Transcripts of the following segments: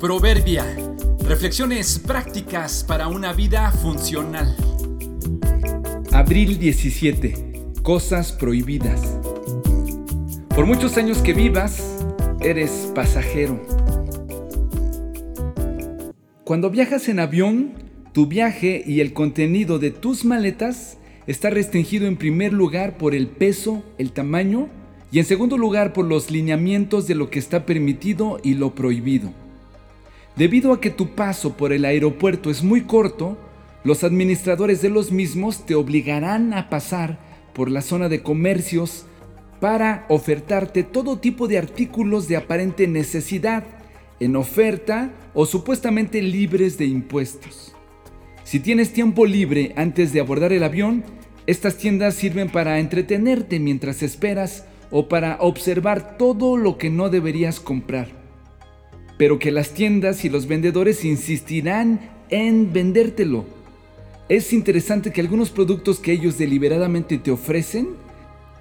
Proverbia. Reflexiones prácticas para una vida funcional. Abril 17. Cosas prohibidas. Por muchos años que vivas, eres pasajero. Cuando viajas en avión, tu viaje y el contenido de tus maletas está restringido en primer lugar por el peso, el tamaño y en segundo lugar por los lineamientos de lo que está permitido y lo prohibido. Debido a que tu paso por el aeropuerto es muy corto, los administradores de los mismos te obligarán a pasar por la zona de comercios para ofertarte todo tipo de artículos de aparente necesidad en oferta o supuestamente libres de impuestos. Si tienes tiempo libre antes de abordar el avión, estas tiendas sirven para entretenerte mientras esperas o para observar todo lo que no deberías comprar pero que las tiendas y los vendedores insistirán en vendértelo. Es interesante que algunos productos que ellos deliberadamente te ofrecen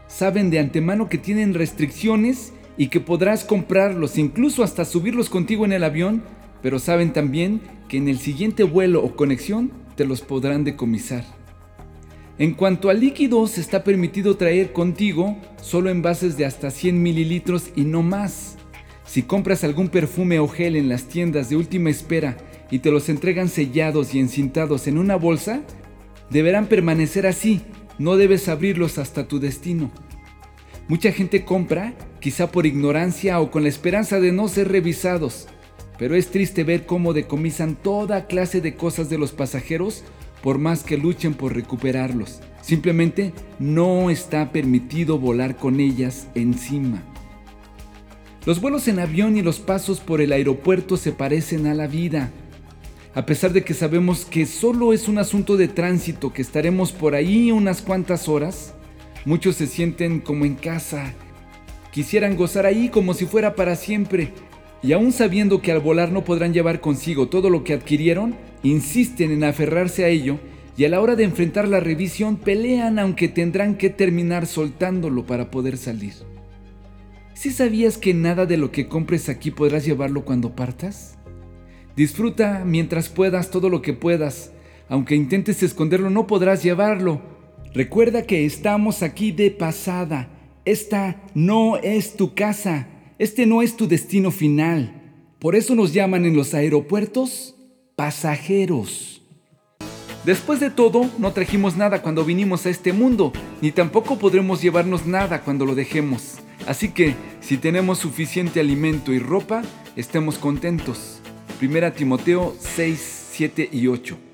saben de antemano que tienen restricciones y que podrás comprarlos, incluso hasta subirlos contigo en el avión, pero saben también que en el siguiente vuelo o conexión te los podrán decomisar. En cuanto a líquidos, está permitido traer contigo solo envases de hasta 100 mililitros y no más. Si compras algún perfume o gel en las tiendas de última espera y te los entregan sellados y encintados en una bolsa, deberán permanecer así, no debes abrirlos hasta tu destino. Mucha gente compra, quizá por ignorancia o con la esperanza de no ser revisados, pero es triste ver cómo decomisan toda clase de cosas de los pasajeros por más que luchen por recuperarlos. Simplemente no está permitido volar con ellas encima. Los vuelos en avión y los pasos por el aeropuerto se parecen a la vida. A pesar de que sabemos que solo es un asunto de tránsito, que estaremos por ahí unas cuantas horas, muchos se sienten como en casa. Quisieran gozar ahí como si fuera para siempre. Y aún sabiendo que al volar no podrán llevar consigo todo lo que adquirieron, insisten en aferrarse a ello y a la hora de enfrentar la revisión pelean aunque tendrán que terminar soltándolo para poder salir. ¿Sí sabías que nada de lo que compres aquí podrás llevarlo cuando partas? Disfruta mientras puedas todo lo que puedas. Aunque intentes esconderlo, no podrás llevarlo. Recuerda que estamos aquí de pasada. Esta no es tu casa. Este no es tu destino final. Por eso nos llaman en los aeropuertos pasajeros. Después de todo, no trajimos nada cuando vinimos a este mundo, ni tampoco podremos llevarnos nada cuando lo dejemos. Así que, si tenemos suficiente alimento y ropa, estemos contentos. Primera Timoteo 6, 7 y 8.